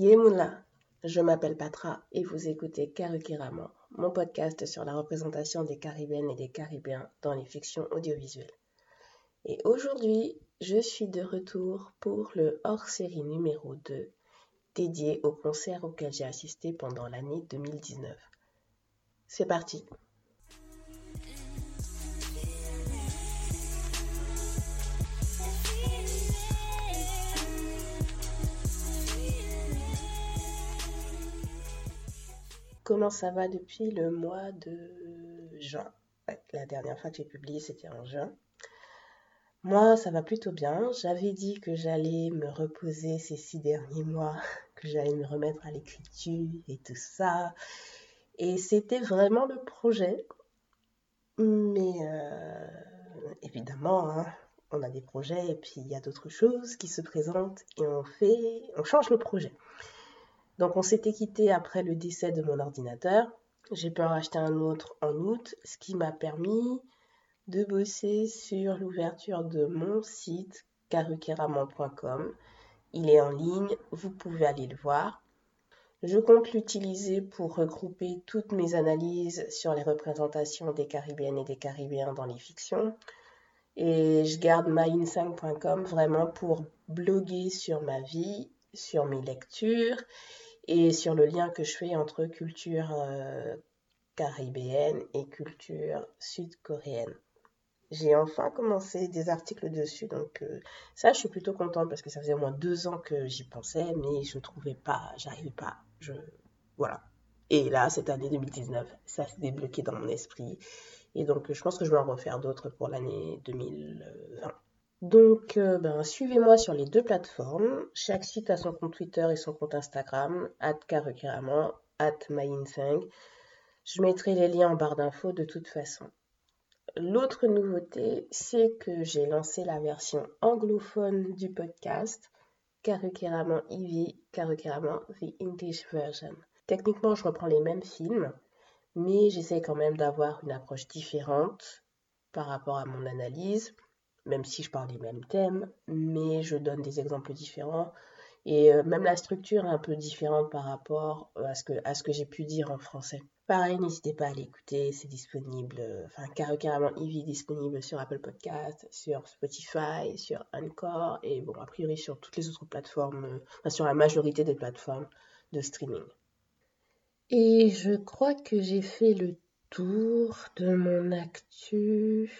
Yemoula, je m'appelle Patra et vous écoutez Karukiraman, mon podcast sur la représentation des Caribéennes et des Caribéens dans les fictions audiovisuelles. Et aujourd'hui, je suis de retour pour le hors-série numéro 2 dédié au concert auquel j'ai assisté pendant l'année 2019. C'est parti Comment ça va depuis le mois de juin La dernière fois que j'ai publié, c'était en juin. Moi, ça va plutôt bien. J'avais dit que j'allais me reposer ces six derniers mois, que j'allais me remettre à l'écriture et tout ça. Et c'était vraiment le projet. Mais euh, évidemment, hein, on a des projets et puis il y a d'autres choses qui se présentent et on fait, on change le projet. Donc on s'était quitté après le décès de mon ordinateur. J'ai pu en racheter un autre en août, ce qui m'a permis de bosser sur l'ouverture de mon site karukeraman.com. Il est en ligne, vous pouvez aller le voir. Je compte l'utiliser pour regrouper toutes mes analyses sur les représentations des Caribéennes et des Caribéens dans les fictions. Et je garde myinsight.com vraiment pour bloguer sur ma vie, sur mes lectures et sur le lien que je fais entre culture euh, caribéenne et culture sud-coréenne. J'ai enfin commencé des articles dessus, donc euh, ça je suis plutôt contente parce que ça faisait au moins deux ans que j'y pensais, mais je trouvais pas, j'arrivais pas, je voilà. Et là, cette année 2019, ça s'est débloqué dans mon esprit, et donc je pense que je vais en refaire d'autres pour l'année 2020. Donc, euh, ben, suivez-moi sur les deux plateformes. Chaque site a son compte Twitter et son compte Instagram, at at Je mettrai les liens en barre d'infos de toute façon. L'autre nouveauté, c'est que j'ai lancé la version anglophone du podcast, Karukiraman EV, Karukiraman The English Version. Techniquement, je reprends les mêmes films, mais j'essaie quand même d'avoir une approche différente par rapport à mon analyse même si je parle des mêmes thèmes, mais je donne des exemples différents. Et euh, même la structure est un peu différente par rapport à ce que, à ce que j'ai pu dire en français. Pareil, n'hésitez pas à l'écouter, c'est disponible, euh, enfin carrément Eevee disponible sur Apple Podcast, sur Spotify, sur Anchor et bon, a priori sur toutes les autres plateformes, euh, enfin sur la majorité des plateformes de streaming. Et je crois que j'ai fait le tour de mon actu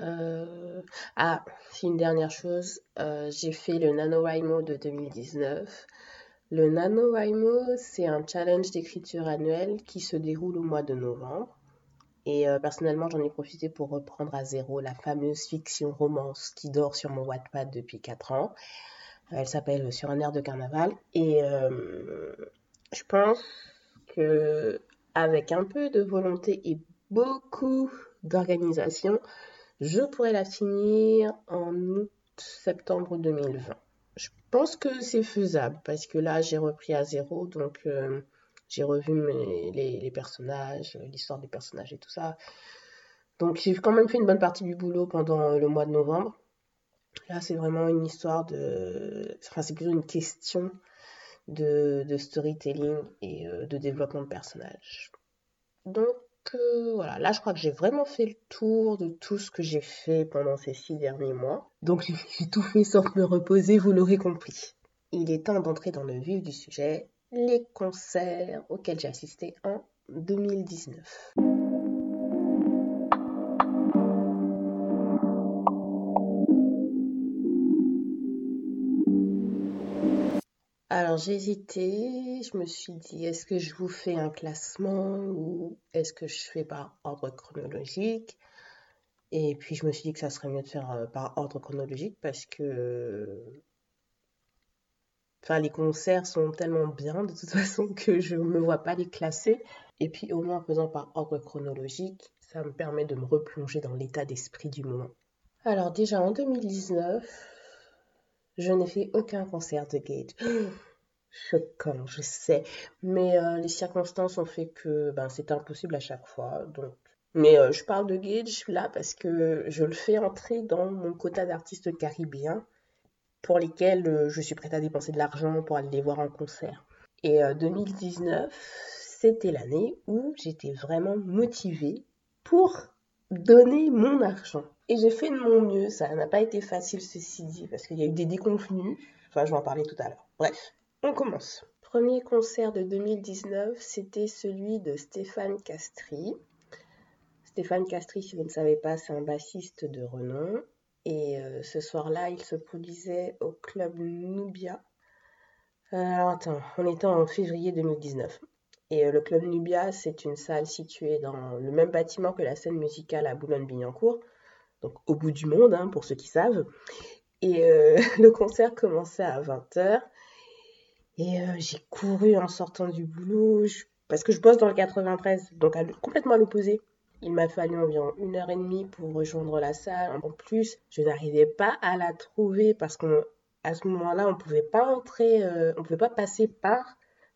euh, ah, une dernière chose. Euh, j'ai fait le NaNoWriMo de 2019. Le NaNoWriMo, c'est un challenge d'écriture annuel qui se déroule au mois de novembre. Et euh, personnellement, j'en ai profité pour reprendre à zéro la fameuse fiction romance qui dort sur mon Wattpad depuis 4 ans. Elle s'appelle Sur un air de carnaval. Et je pense que avec un peu de volonté et beaucoup d'organisation, je pourrais la finir en août-septembre 2020. Je pense que c'est faisable parce que là, j'ai repris à zéro, donc euh, j'ai revu les, personnages, l'histoire des personnages et tout ça. Donc j'ai quand même fait une bonne partie du boulot pendant le mois de novembre. Là, c'est vraiment une histoire de... Enfin, c'est plutôt une question de, storytelling et euh, de développement de personnages. Donc, voilà, là je crois que j'ai vraiment fait le tour de tout ce que j'ai fait pendant ces six derniers mois. Donc j'ai tout fait sauf me reposer, vous l'aurez compris. Il est temps d'entrer dans le vif du sujet, les concerts auxquels j'ai assisté en 2019. Alors j'ai hésité, je me suis dit est-ce que je vous fais un classement ou est-ce que je fais par ordre chronologique? Et puis je me suis dit que ça serait mieux de faire euh, par ordre chronologique parce que les concerts sont tellement bien de toute façon que je ne me vois pas les classer. Et puis au moins en faisant par ordre chronologique, ça me permet de me replonger dans l'état d'esprit du moment. Alors déjà en 2019, je n'ai fait aucun concert de Gage. Choquant, je sais. Mais euh, les circonstances ont fait que ben, c'est impossible à chaque fois. Donc. Mais euh, je parle de Gage là parce que je le fais entrer dans mon quota d'artistes caribéens pour lesquels euh, je suis prête à dépenser de l'argent pour aller les voir en concert. Et 2019, euh, c'était l'année où j'étais vraiment motivée pour donner mon argent. Et j'ai fait de mon mieux, ça n'a pas été facile ceci dit, parce qu'il y a eu des déconvenus, enfin je vais en parler tout à l'heure. Bref, on commence. Premier concert de 2019, c'était celui de Stéphane Castry. Stéphane Castry, si vous ne savez pas, c'est un bassiste de renom. Et euh, ce soir-là, il se produisait au club Nubia. Euh, alors attends, on était en février 2019. Et euh, le club Nubia, c'est une salle située dans le même bâtiment que la scène musicale à Boulogne-Billancourt, donc au bout du monde, hein, pour ceux qui savent. Et le concert commençait à 20h. Et j'ai couru en sortant du boulot, parce que je bosse dans le 93, donc complètement à l'opposé. Il m'a fallu environ une heure et demie pour rejoindre la salle. En plus, je n'arrivais pas à la trouver parce qu'à ce moment-là, on ne pouvait pas entrer, euh, on pouvait pas passer par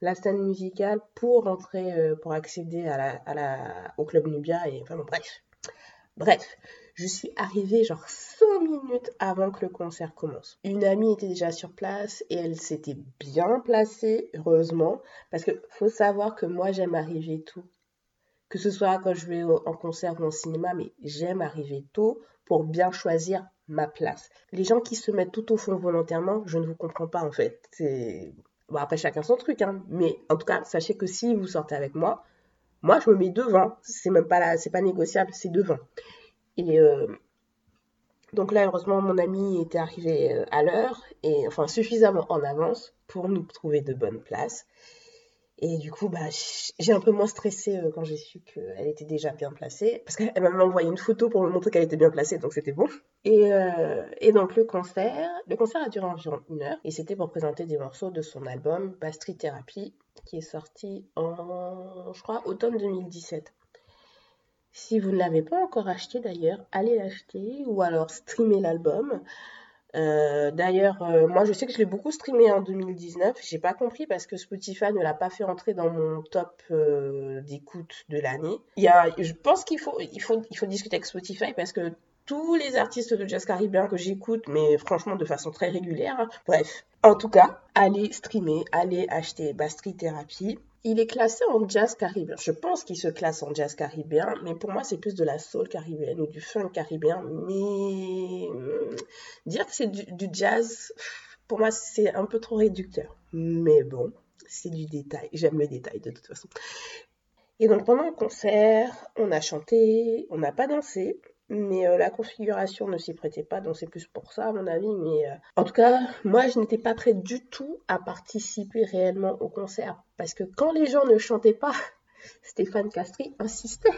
la scène musicale pour entrer, euh, pour accéder au club Nubia. Et enfin bref. Bref, je suis arrivée genre 5 minutes avant que le concert commence. Une amie était déjà sur place et elle s'était bien placée, heureusement, parce que faut savoir que moi j'aime arriver tout que ce soit quand je vais en concert ou en cinéma, mais j'aime arriver tôt pour bien choisir ma place. Les gens qui se mettent tout au fond volontairement, je ne vous comprends pas en fait. Bon, après chacun son truc, hein. mais en tout cas, sachez que si vous sortez avec moi, moi je me mets devant. C'est même c'est pas négociable, c'est devant. Et euh, donc là, heureusement, mon ami était arrivé euh, à l'heure et enfin suffisamment en avance pour nous trouver de bonnes places. Et du coup, bah, j'ai un peu moins stressé euh, quand j'ai su qu'elle était déjà bien placée. Parce qu'elle m'a envoyé une photo pour me montrer qu'elle était bien placée, donc c'était bon. Et, et, donc le concert, le concert a duré environ une heure. Et c'était pour présenter des morceaux de son album Bastry Therapy, qui est sorti en, je crois, automne 2017. Si vous ne l'avez pas encore acheté d'ailleurs, allez l'acheter ou alors streamer l'album. Euh, d'ailleurs, euh, moi je sais que je l'ai beaucoup streamé en 2019. J'ai pas compris parce que Spotify ne l'a pas fait entrer dans mon top euh, d'écoute de l'année. Je pense qu'il faut, il faut, il faut discuter avec Spotify parce que tous les artistes de jazz caribéen que j'écoute, mais franchement de façon très régulière. Hein. Bref, en tout cas, allez streamer, allez acheter Bastry Therapy. Il est classé en jazz caribéen. Je pense qu'il se classe en jazz caribéen, mais pour moi, c'est plus de la soul caribéenne ou du funk caribéen. Mais hmm, dire que c'est du, jazz, pour moi, c'est un peu trop réducteur. Mais bon, c'est du détail. J'aime les détails de toute façon. Et donc pendant le concert, on a chanté, on n'a pas dansé, mais euh, la configuration ne s'y prêtait pas, donc c'est plus pour ça à mon avis. Mais euh, en tout cas, moi je n'étais pas prête du tout à participer réellement au concert, parce que quand les gens ne chantaient pas, Stéphane Castry insistait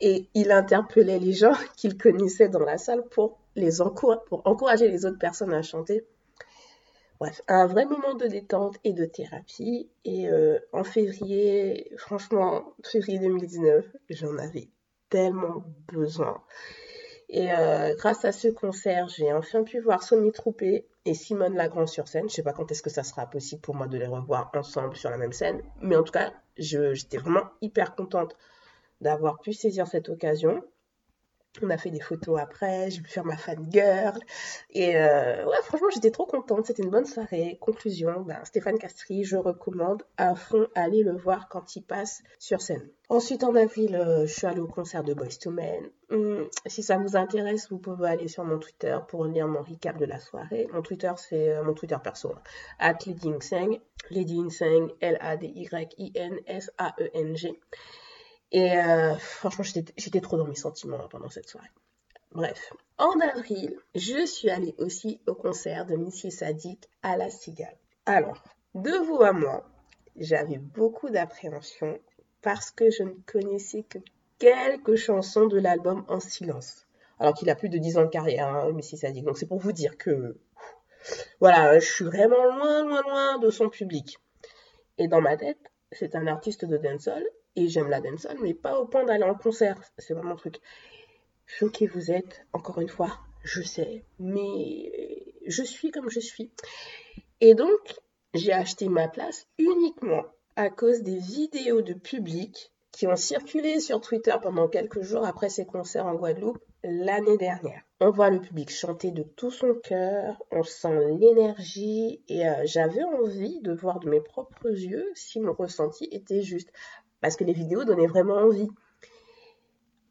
et il interpellait les gens qu'il connaissait dans la salle pour les pour encourager les autres personnes à chanter. Bref, un vrai moment de détente et de thérapie. Et euh, en février, franchement, février 2019, j'en avais tellement besoin. Et euh, grâce à ce concert, j'ai enfin pu voir Sony Troupé et Simone Lagrand sur scène. Je sais pas quand est-ce que ça sera possible pour moi de les revoir ensemble sur la même scène, mais en tout cas, j'étais vraiment hyper contente d'avoir pu saisir cette occasion. On a fait des photos après, j'ai pu faire ma fan girl. Et euh, ouais, franchement, j'étais trop contente. C'était une bonne soirée. Conclusion, ben, Stéphane Castry, je recommande à fond aller le voir quand il passe sur scène. Ensuite, en avril, euh, je suis allée au concert de Boys to Men. Hum, si ça vous intéresse, vous pouvez aller sur mon Twitter pour lire mon recap de la soirée. Mon Twitter, c'est euh, mon Twitter perso, hein. at Lady Inseng. Lady Inseng, L-A-D-Y-I-N-S-A-E-N-G. Et euh, franchement, j'étais trop dans mes sentiments pendant cette soirée. Bref, en avril, je suis allée aussi au concert de Missy Sadik à La Cigale. Alors, de vous à moi, j'avais beaucoup d'appréhension parce que je ne connaissais que quelques chansons de l'album En silence. Alors qu'il a plus de 10 ans de carrière, hein, Missy Sadik. Donc c'est pour vous dire que, voilà, je suis vraiment loin, loin, loin de son public. Et dans ma tête, c'est un artiste de dancehall et j'aime la dancehall, mais pas au point d'aller en concert. C'est vraiment un truc. Choqué vous êtes, encore une fois, je sais, mais je suis comme je suis. Et donc, j'ai acheté ma place uniquement à cause des vidéos de public qui ont circulé sur Twitter pendant quelques jours après ses concerts en Guadeloupe l'année dernière. On voit le public chanter de tout son cœur, on sent l'énergie et euh, j'avais envie de voir de mes propres yeux si mon ressenti était juste. Parce que les vidéos donnaient vraiment envie.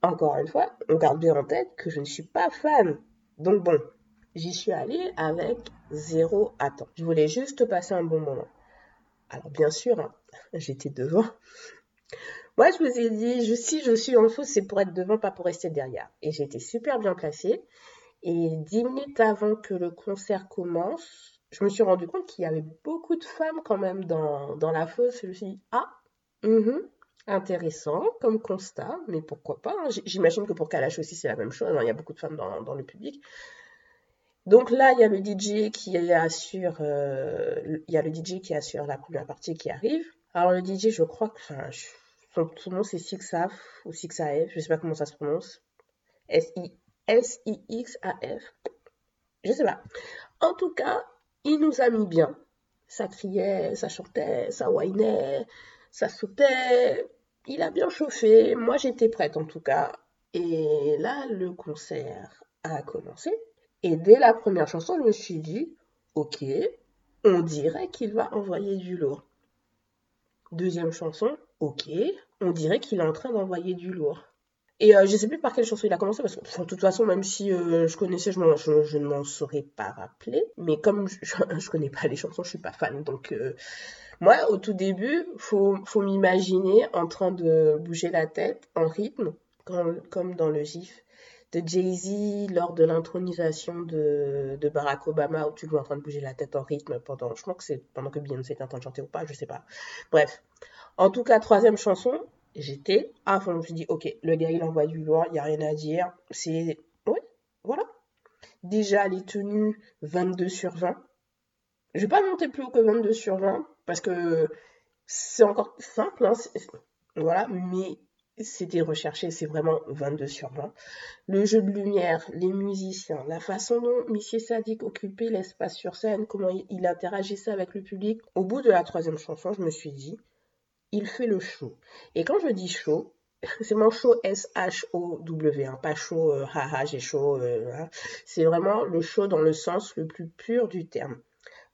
Encore une fois, on garde bien en tête que je ne suis pas fan. Donc bon, j'y suis allée avec zéro attente. Je voulais juste passer un bon moment. Alors bien sûr, hein, j'étais devant. Moi, je vous ai dit, si je suis en faux, c'est pour être devant, pas pour rester derrière. Et été super bien placée. Et dix minutes avant que le concert commence, je me suis rendu compte qu'il y avait beaucoup de femmes quand même dans, la fosse. Je me suis dit, ah, mm-hmm, intéressant comme constat, mais pourquoi pas. Hein. J'imagine que pour Kalash aussi, c'est la même chose. Hein. Il y a beaucoup de femmes dans, le public. Donc là, il y a le DJ qui assure, euh, il y a le DJ qui assure la première partie qui arrive. Alors le DJ, je crois que, enfin, son, nom c'est Sixaf ou Sixaf, je sais pas comment ça se prononce. S-I-X-A-F. Je sais pas. En tout cas, il nous a mis bien. Ça criait, ça chantait, ça whinait, ça sautait. Il a bien chauffé. Moi, j'étais prête en tout cas. Et là, le concert a commencé. Et dès la première chanson, je me suis dit, ok, on dirait qu'il va envoyer du lourd. Deuxième chanson, ok, on dirait qu'il est en train d'envoyer du lourd. Et euh, je sais plus par quelle chanson il a commencé, parce que de toute façon, même si euh, je connaissais, je, ne m'en saurais pas rappeler. Mais comme je, ne connais pas les chansons, je suis pas fan. Donc, euh, moi, au tout début, faut, faut m'imaginer en train de bouger la tête en rythme, comme dans le gif de Jay-Z lors de l'intronisation de, Barack Obama où tu le vois en train de bouger la tête en rythme pendant, je crois que c'est pendant que Beyoncé était en train de chanter ou pas, je sais pas. Bref. En tout cas, troisième chanson, j'étais à fond. Je me suis dit, ok, le gars il envoie du loin, il n'y a rien à dire. C'est, ouais, voilà. Déjà, les tenues 22 sur 20. Je vais pas monter plus haut que 22 sur 20 parce que c'est encore simple, hein, voilà, mais c'était recherché, c'est vraiment 22 sur 20. Le jeu de lumière, les musiciens, la façon dont Monsieur Sadik occupait l'espace sur scène, comment il interagissait avec le public. Au bout de la troisième chanson, je me suis dit, il fait le show. Et quand je dis show, c'est mon show S-H-O-W, hein, pas show, euh, haha, j'ai chaud. Euh, hein. C'est vraiment le show dans le sens le plus pur du terme.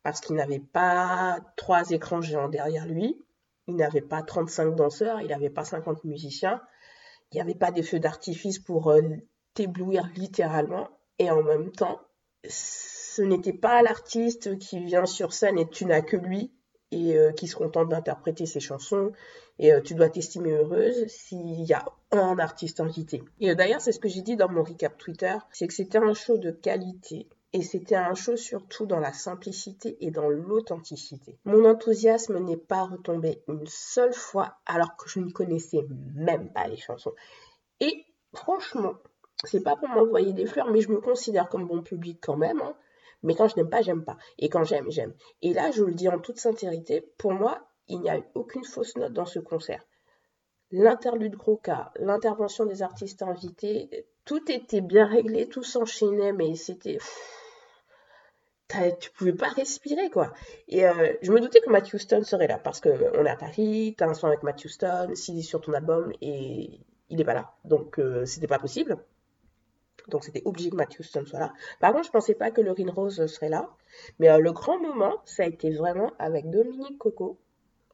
Parce qu'il n'avait pas trois écrans géants derrière lui, il n'avait pas 35 danseurs, il n'avait pas 50 musiciens, il n'y avait pas des feux d'artifice pour euh, t'éblouir littéralement. Et en même temps, ce n'était pas l'artiste qui vient sur scène et tu n'as que lui et euh, qui se contente d'interpréter ses chansons. Et euh, tu dois t'estimer heureuse s'il y a un artiste invité. Et d'ailleurs, c'est ce que j'ai dit dans mon recap Twitter, c'est que c'était un show de qualité et c'était un show surtout dans la simplicité et dans l'authenticité. Mon enthousiasme n'est pas retombé une seule fois alors que je ne connaissais même pas les chansons. Et franchement, c'est pas pour m'envoyer des fleurs, mais je me considère comme bon public quand même. Hein. Mais quand je n'aime pas, j'aime pas. Et quand j'aime, j'aime. Et là, je vous le dis en toute sincérité, pour moi, il n'y a eu aucune fausse note dans ce concert. L'interlude Croca, l'intervention des artistes invités, tout était bien réglé, tout s'enchaînait, mais c'était tu pouvais pas respirer quoi. Et euh, je me doutais que Matthew Stone serait là parce qu'on est à Paris, t'as un son avec Matthew Stone, s'il est sur ton album et il est pas là, donc euh, c'était pas possible. Donc c'était obligé que Matthew Stone soit là. Par contre, je pensais pas que Lorraine Rose serait là, mais euh, le grand moment, ça a été vraiment avec Dominique Coco.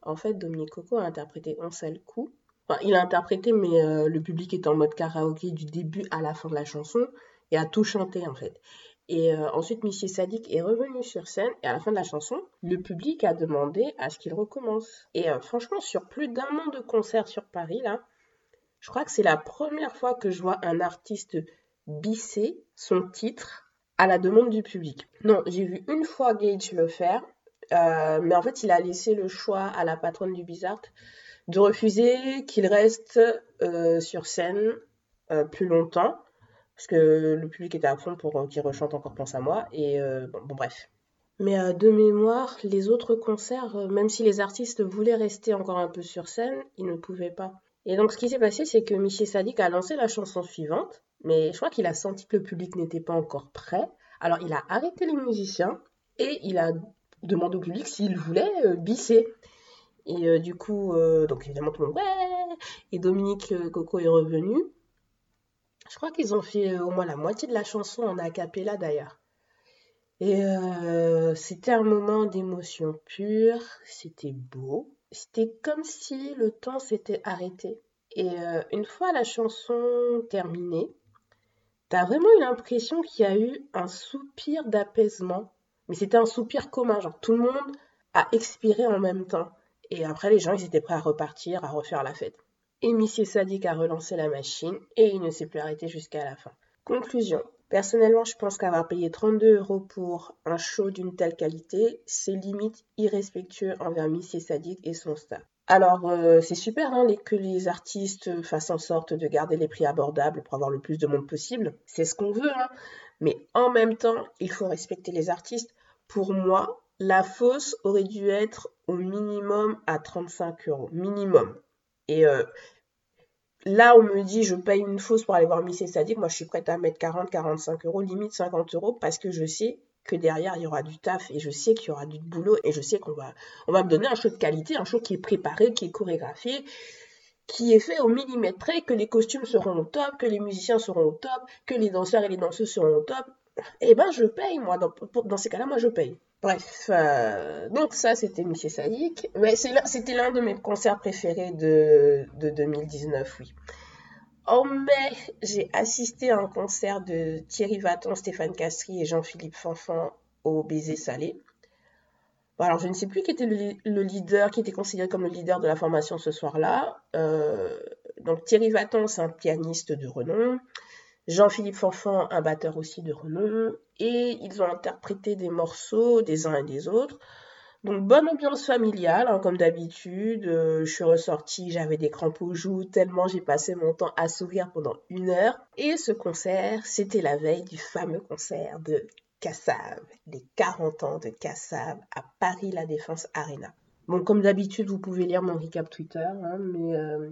En fait, Dominique Coco a interprété un seul coup. Enfin, il a interprété, mais le public était en mode karaoké du début à la fin de la chanson et a tout chanté en fait. Et euh, ensuite, Monsieur Sadik est revenu sur scène et à la fin de la chanson, le public a demandé à ce qu'il recommence. Et euh, franchement, sur plus d'un an de concerts sur Paris, là, je crois que c'est la première fois que je vois un artiste bisser son titre à la demande du public. Non, j'ai vu une fois Gage le faire, euh, mais en fait, il a laissé le choix à la patronne du Bizarre de refuser qu'il reste sur scène plus longtemps parce que le public était à fond pour euh, qu'il rechante encore Pense à moi, et euh, bon, bref. Mais euh, de mémoire, les autres concerts, même si les artistes voulaient rester encore un peu sur scène, ils ne pouvaient pas. Et donc ce qui s'est passé, c'est que Michel Sadik a lancé la chanson suivante, mais je crois qu'il a senti que le public n'était pas encore prêt. Alors il a arrêté les musiciens et il a demandé au public s'il voulait bisser. Et euh, du coup, euh, donc évidemment, tout le monde, ouais Et Dominique euh, Coco est revenu. Je crois qu'ils ont fait au moins la moitié de la chanson en a cappella d'ailleurs. Et c'était un moment d'émotion pure, c'était beau. C'était comme si le temps s'était arrêté. Et une fois la chanson terminée, t'as vraiment eu l'impression qu'il y a eu un soupir d'apaisement? Mais c'était un soupir commun, genre tout le monde a expiré en même temps. Et après, les gens, ils étaient prêts à repartir, à refaire la fête. Et Monsieur Sadik a relancé la machine et il ne s'est plus arrêté jusqu'à la fin. Conclusion. Personnellement, je pense qu'avoir payé 32 euros pour un show d'une telle qualité, c'est limite irrespectueux envers Missy Sadik et son staff. Alors, euh, c'est super hein, que les artistes fassent en sorte de garder les prix abordables pour avoir le plus de monde possible. C'est ce qu'on veut, hein. mais en même temps, il faut respecter les artistes. Pour moi, la fosse aurait dû être au minimum à 35 euros. Minimum. Et euh, là, on me dit, je paye une fosse pour aller voir Missy Sadik. Moi, je suis prête à mettre 40, 45 euros, limite 50 euros, parce que je sais que derrière, il y aura du taf et je sais qu'il y aura du boulot et je sais qu'on va, on va me donner un show de qualité, un show qui est préparé, qui est chorégraphié, qui est fait au millimètre près, que les costumes seront au top, que les musiciens seront au top, que les danseurs et les danseuses seront au top. Eh ben, je paye, moi. Dans, ces cas-là, moi, je paye. Bref, euh, donc ça c'était Monsieur Sadik. Mais c'était l'un de mes concerts préférés de, 2019, oui. En mai, j'ai assisté à un concert de Thierry Vaton, Stéphane Castry et Jean-Philippe Fanfan au Baiser Salé. alors, je ne sais plus qui était le, leader, qui était considéré comme le leader de la formation ce soir-là. Euh, donc, Thierry Vaton, c'est un pianiste de renom. Jean-Philippe Fanfan, un batteur aussi de renom, et ils ont interprété des morceaux des uns et des autres. Donc bonne ambiance familiale, hein, comme d'habitude. Euh, je suis ressortie, j'avais des crampes aux joues, tellement j'ai passé mon temps à sourire pendant une heure. Et ce concert, c'était la veille du fameux concert de Kassav, les 40 ans de Kassav à Paris La Défense Arena. Bon, comme d'habitude, vous pouvez lire mon recap Twitter, hein, mais euh,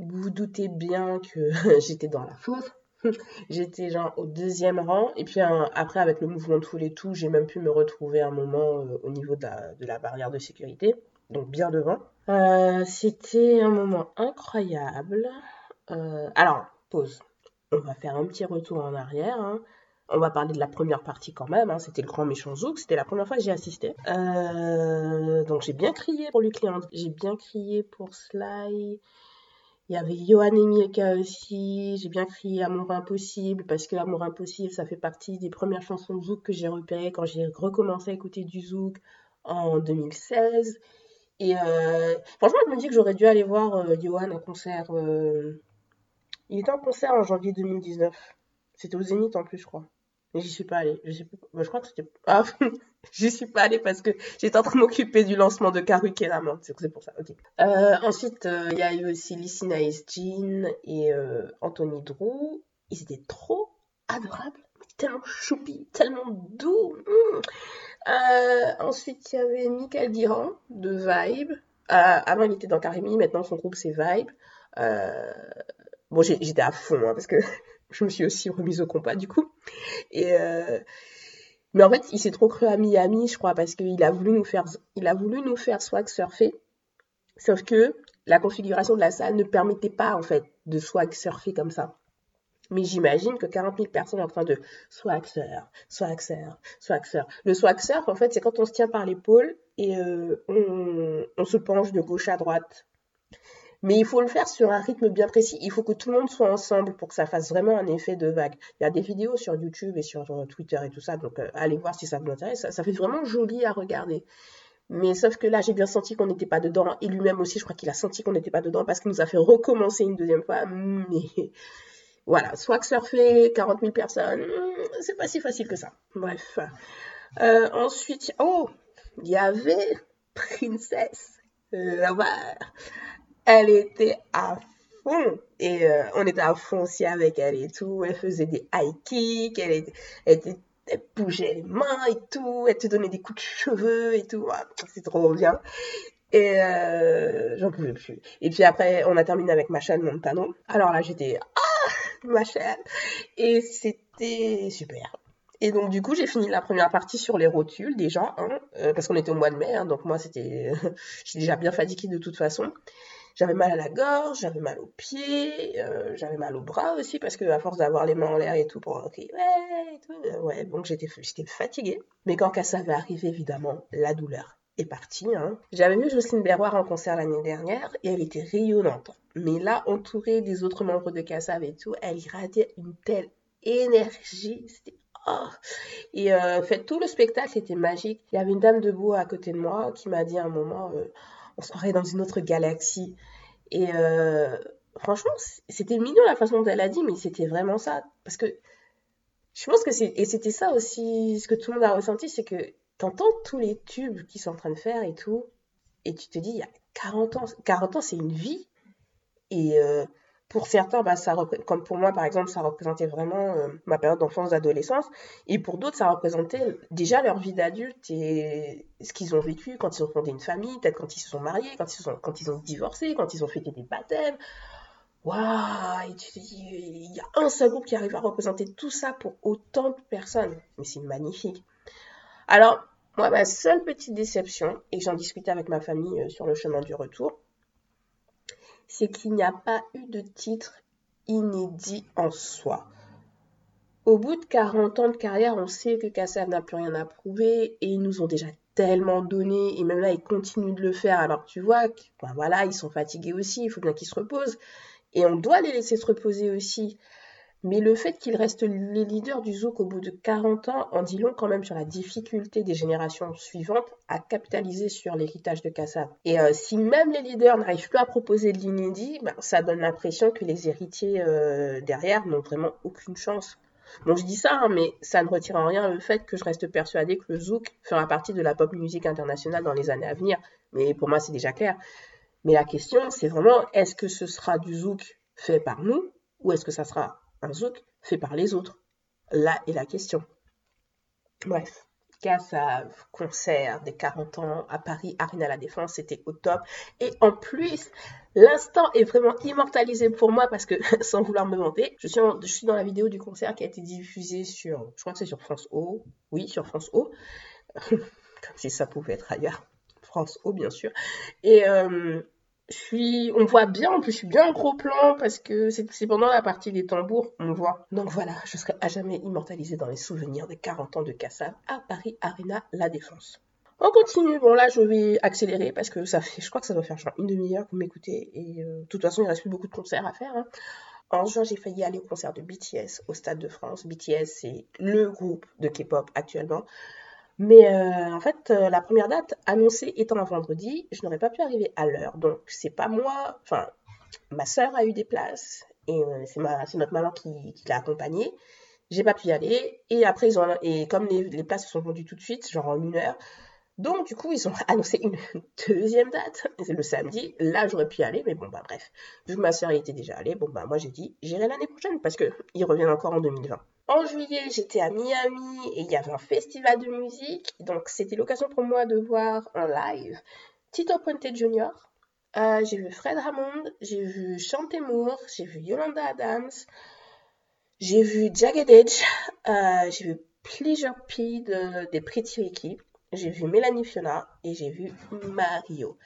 vous vous doutez bien que j'étais dans la faute. J'étais genre au deuxième rang. Et puis après, avec le mouvement de foule et tout, j'ai même pu me retrouver un moment euh, au niveau de la, barrière de sécurité. Donc bien devant. Euh, c'était un moment incroyable. Euh, alors, pause. On va faire un petit retour en arrière. Hein. On va parler de la première partie quand même. Hein. C'était le grand méchant Zouk. C'était la première fois que j'y assisté. donc j'ai bien crié pour Luc J'ai bien crié pour Sly. Il y avait Johan Emilka aussi, j'ai bien crié Amour Impossible, parce que Amour Impossible, ça fait partie des premières chansons de Zouk que j'ai repérées quand j'ai recommencé à écouter du Zouk en 2016. Et euh, franchement, je me dis que j'aurais dû aller voir euh, en concert. Euh, il était en concert en janvier 2019. C'était au Zénith en plus, je crois. Mais j'y suis pas allée. Je, sais bah, je crois que c'était. Ah, j'y suis pas allée parce que j'étais en train de m'occuper du lancement de Karuki Raman. C'est pour ça. Euh, ensuite, euh, il y a eu aussi Lissina Jean et euh, Anthony Drew. Ils étaient trop adorables. Tellement choupi, tellement doux. Mm. ensuite, il y avait Michael Diran de Vibe. avant, il était dans Karimi. Maintenant, son groupe, c'est Vibe. bon, j'étais à fond hein, parce que je me suis aussi remise au compas du coup. Euh, mais en fait, il s'est trop cru à Miami, je crois, parce qu'il a voulu nous faire, il swag surfer. Sauf que la configuration de la salle ne permettait pas en fait de swag surfer comme ça. Mais j'imagine que 40 000 personnes en train de swag surf, swag surf, swag surf. Le swag surf, en fait, c'est quand on se tient par l'épaule et euh, on se penche de gauche à droite mais il faut le faire sur un rythme bien précis. Il faut que tout le monde soit ensemble pour que ça fasse vraiment un effet de vague. Il y a des vidéos sur YouTube et sur euh, Twitter et tout ça, donc euh, allez voir si ça vous intéresse. Ça, fait vraiment joli à regarder. Mais sauf que là, j'ai bien senti qu'on n'était pas dedans. Et lui-même aussi, je crois qu'il a senti qu'on n'était pas dedans parce qu'il nous a fait recommencer une deuxième fois. Mais voilà, soit que surfer 40 000 personnes, hmm, c'est pas si facile que ça. Bref. Euh, ensuite, oh, il y avait Princesse là-bas elle était à fond. Et euh, on était à fond aussi avec elle et tout. Elle faisait des high kicks, elle, était, elle, bougeait les mains et tout, elle te donnait des coups de cheveux et tout. c'est trop bien. Et euh, j'en pouvais plus. Et puis après, on a terminé avec Machel Montano. Alors là, j'étais ah Machel. Et c'était super. Et donc, du coup, j'ai fini la première partie sur les rotules, déjà, hein, euh, parce qu'on était au mois de mai, hein, donc moi, c'était. J'étais déjà bien fatiguée de toute façon. J'avais mal à la gorge, j'avais mal aux pieds, euh, j'avais mal aux bras aussi, parce que à force d'avoir les mains en l'air et tout, pour crier ouais, et tout, euh, ouais, donc j'étais fatiguée. Mais quand ça avait arrivé, évidemment, la douleur est partie. Hein. J'avais vu Jocelyne Berroir en concert l'année dernière et elle était rayonnante. Mais là, entourée des autres membres de Cassav et tout, elle irradiait une telle énergie. C'était oh. Et euh, fait, tout le spectacle était magique. Il y avait une dame debout à côté de moi qui m'a dit à un moment, on se croirait dans une autre galaxie. Et euh, franchement, c'était mignon la façon dont elle a dit, mais c'était vraiment ça. Parce que je pense que c'est... Et c'était ça aussi, ce que tout le monde a ressenti, c'est que t'entends tous les tubes qu'ils sont en train de faire et tout, et tu te dis, il y a 40 ans, 40 ans, c'est une vie. Et euh, pour certains, bah, ça comme pour moi par exemple, ça représentait vraiment euh, ma période d'enfance, d'adolescence, et pour d'autres, ça représentait déjà leur vie d'adulte et ce qu'ils ont vécu quand ils ont fondé une famille, peut-être quand ils se sont mariés, quand ils, sont, quand ils ont divorcé, quand ils ont fêté des baptêmes. Waouh il y a un seul groupe qui arrive à représenter tout ça pour autant de personnes. Mais c'est magnifique. Alors, moi, ma seule petite déception, et j'en discutais avec ma famille euh, sur le chemin du retour, c'est qu'il n'y a pas eu de titre inédit en soi. Au bout de 40 ans de carrière, on sait que Kassav n'a plus rien à prouver et ils nous ont déjà tellement donné et même là ils continuent de le faire alors tu vois ben voilà ils sont fatigués aussi il faut bien qu'ils se reposent et on doit les laisser se reposer aussi mais le fait qu'ils restent les leaders du zouk au bout de 40 ans en dit long quand même sur la difficulté des générations suivantes à capitaliser sur l'héritage de Kassav. Et euh, si même les leaders n'arrivent plus à proposer de l'inédit, ben, ça donne l'impression que les héritiers euh, derrière n'ont vraiment aucune chance. Bon, je dis ça, hein, mais ça ne retire en rien le fait que je reste persuadée que le zouk fera partie de la pop musique internationale dans les années à venir. Mais pour moi, c'est déjà clair. Mais la question, c'est vraiment, est-ce que ce sera du zouk fait par nous ou est-ce que ça sera un fait par les autres Là est la question. Bref, Cassav, concert des 40 ans à Paris, Arena La Défense, c'était au top. Et en plus, l'instant est vraiment immortalisé pour moi parce que, sans vouloir me vanter, je suis, je suis dans la vidéo du concert qui a été diffusée sur, je crois que c'est sur France O, oui, sur France O, comme si ça pouvait être ailleurs. France O, bien sûr. Et euh, je suis, on voit bien, en plus je suis bien en gros plan parce que c'est pendant la partie des tambours, on voit. Donc voilà, je serai à jamais immortalisée dans les souvenirs des 40 ans de Kassav à Paris Arena La Défense. On continue, bon là je vais accélérer parce que ça fait, je crois que ça doit faire genre une demi-heure que vous m'écoutez et euh, de toute façon il reste plus beaucoup de concerts à faire. Hein. En juin j'ai failli aller au concert de BTS au Stade de France. BTS c'est le groupe de K-pop actuellement. Mais euh, en fait, euh, la première date annoncée étant un vendredi, je n'aurais pas pu arriver à l'heure. Donc, c'est pas moi, enfin, ma sœur a eu des places et euh, c'est notre maman qui, l'a accompagnée. J'ai pas pu y aller et après, ils ont, et comme les, les places se sont vendues tout de suite, genre en une heure, donc, du coup, ils ont annoncé une deuxième date. C'est le samedi. Là, j'aurais pu y aller, mais bon, bah bref. Vu que ma soeur y était déjà allée, bon, bah moi, j'ai dit, j'irai l'année prochaine parce qu'ils reviennent encore en 2020. En juillet, j'étais à Miami et il y avait un festival de musique. Donc, c'était l'occasion pour moi de voir en live Tito Puente Jr. Euh, j'ai vu Fred Hammond, j'ai vu Chantemour, j'ai vu Yolanda Adams, j'ai vu Jagged Edge, euh, j'ai vu Pleasure P de, des Pretty Ricky j'ai vu Mélanie Fiona et j'ai vu Mario.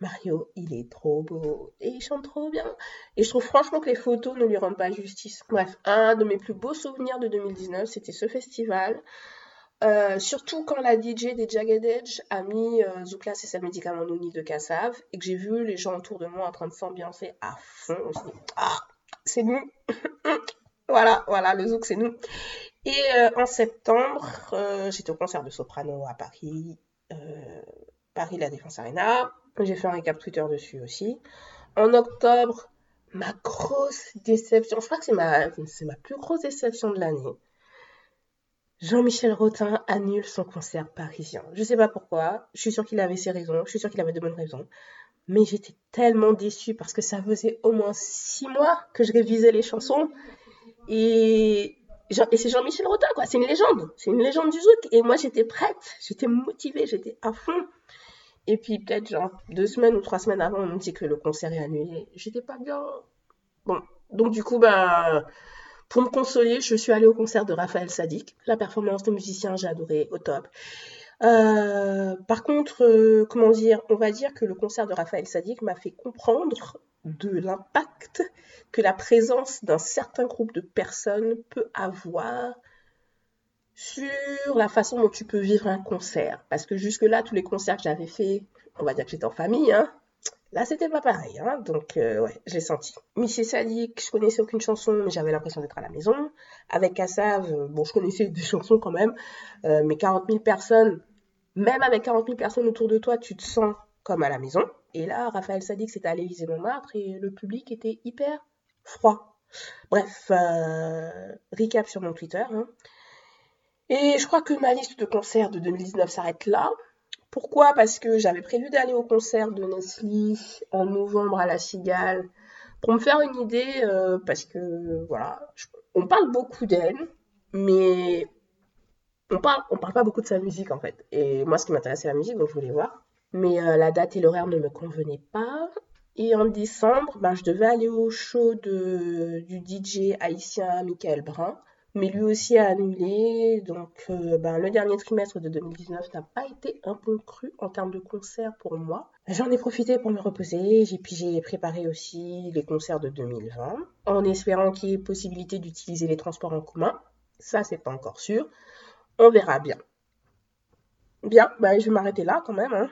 Mario, il est trop beau et il chante trop bien. Et je trouve franchement que les photos ne lui rendent pas justice. Bref, un de mes plus beaux souvenirs de 2019, c'était ce festival. Euh, surtout quand la DJ des Jagged Edge a mis euh, Zoukla et sa médicament Nouni de Kassav et que j'ai vu les gens autour de moi en train de s'ambiancer à fond. ah, c'est nous. voilà, voilà, le Zouk, c'est nous. Et euh, en septembre, euh, j'étais au concert de soprano à Paris, Paris La Défense Arena. J'ai fait un récap Twitter dessus aussi. En octobre, ma grosse déception, je crois que c'est ma, ma plus grosse déception de l'année. Jean-Michel Rotin annule son concert parisien. Je sais pas pourquoi. Je suis sûre qu'il avait ses raisons. Je suis sûre qu'il avait de bonnes raisons. Mais j'étais tellement déçue parce que ça faisait au moins six mois que je révisais les chansons. Et et c'est Jean-Michel Rotin, quoi. C'est une légende. C'est une légende du zouk. Et moi, j'étais prête. J'étais motivée. J'étais à fond. Et puis, peut-être, genre, deux semaines ou trois semaines avant, on me dit que le concert est annulé. J'étais pas bien. Bon. Donc, du coup, ben, Pour me consoler, je suis allée au concert de Raphaël Sadik. La performance de musicien, j'ai adoré, au top. Euh, par contre, euh, comment dire, on va dire que le concert de Raphaël Sadik m'a fait comprendre de l'impact que la présence d'un certain groupe de personnes peut avoir sur la façon dont tu peux vivre un concert. Parce que jusque-là, tous les concerts que j'avais faits, on va dire que j'étais en famille, hein, Là, c'était pas pareil, hein, donc euh, ouais, j'ai senti. Michel Sadik, je connaissais aucune chanson, mais j'avais l'impression d'être à la maison. Avec Kassav, bon, je connaissais des chansons quand même, euh, mais 40 000 personnes, même avec 40 000 personnes autour de toi, tu te sens comme à la maison. Et là, Raphaël Sadik, c'était à l'Élysée Montmartre et le public était hyper froid. Bref, euh, recap sur mon Twitter. Hein. Et je crois que ma liste de concerts de 2019 s'arrête là. Pourquoi? Parce que j'avais prévu d'aller au concert de Nestlé en novembre à la Cigale pour me faire une idée, euh, parce que voilà, on parle beaucoup d'elle, mais on parle, on parle pas beaucoup de sa musique en fait. Et moi, ce qui m'intéresse, c'est la musique, donc je voulais voir. Mais euh, la date et l'horaire ne me convenaient pas. Et en décembre, ben, je devais aller au show de, du DJ haïtien Michael Brun mais lui aussi a annulé. Donc, euh, ben, le dernier trimestre de 2019 n'a pas été un peu cru en termes de concerts pour moi. J'en ai profité pour me reposer, et puis j'ai préparé aussi les concerts de 2020, en espérant qu'il y ait possibilité d'utiliser les transports en commun. Ça, c'est pas encore sûr. On verra bien. Bien, ben, je vais m'arrêter là quand même. Hein.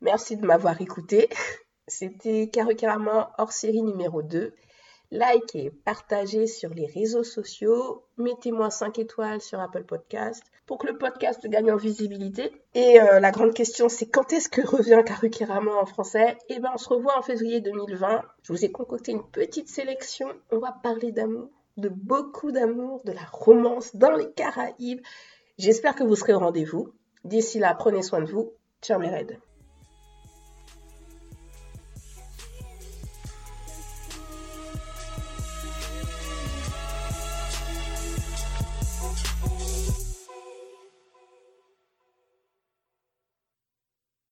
Merci de m'avoir écouté. C'était Carrément hors série numéro 2 likez, partagez sur les réseaux sociaux, mettez-moi 5 étoiles sur Apple Podcast pour que le podcast gagne en visibilité. Et euh, la grande question, c'est quand est-ce que revient Karukirama en français? Eh bien, on se revoit en février 2020. Je vous ai concocté une petite sélection. On va parler d'amour, de beaucoup d'amour, de la romance dans les Caraïbes. J'espère que vous serez au rendez-vous. D'ici là, prenez soin de vous. Ciao mes raids.